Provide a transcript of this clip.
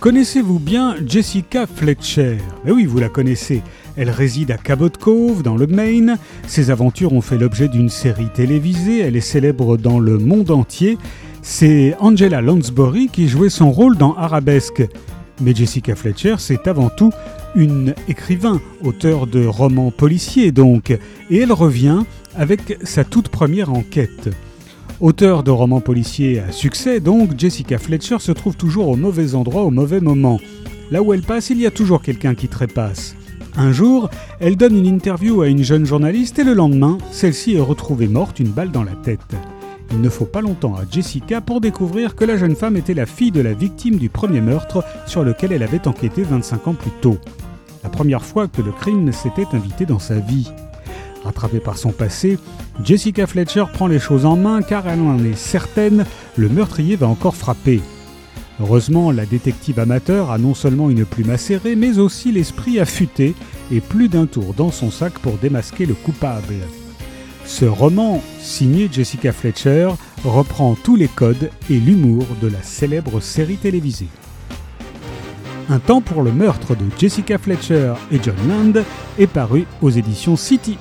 Connaissez-vous bien Jessica Fletcher? Eh oui, vous la connaissez. Elle réside à Cabot Cove, dans le Maine. Ses aventures ont fait l'objet d'une série télévisée. Elle est célèbre dans le monde entier. C'est Angela Lansbury qui jouait son rôle dans Arabesque. Mais Jessica Fletcher, c'est avant tout une écrivain, auteur de romans policiers donc, et elle revient avec sa toute première enquête. Auteur de romans policiers à succès, donc, Jessica Fletcher se trouve toujours au mauvais endroit au mauvais moment. Là où elle passe, il y a toujours quelqu'un qui trépasse. Un jour, elle donne une interview à une jeune journaliste et le lendemain, celle-ci est retrouvée morte, une balle dans la tête. Il ne faut pas longtemps à Jessica pour découvrir que la jeune femme était la fille de la victime du premier meurtre sur lequel elle avait enquêté 25 ans plus tôt. La première fois que le crime s'était invité dans sa vie. Rattrapée par son passé, Jessica Fletcher prend les choses en main car elle en est certaine, le meurtrier va encore frapper. Heureusement, la détective amateur a non seulement une plume acérée, mais aussi l'esprit affûté et plus d'un tour dans son sac pour démasquer le coupable. Ce roman, signé Jessica Fletcher, reprend tous les codes et l'humour de la célèbre série télévisée. Un temps pour le meurtre de Jessica Fletcher et John Land est paru aux éditions City.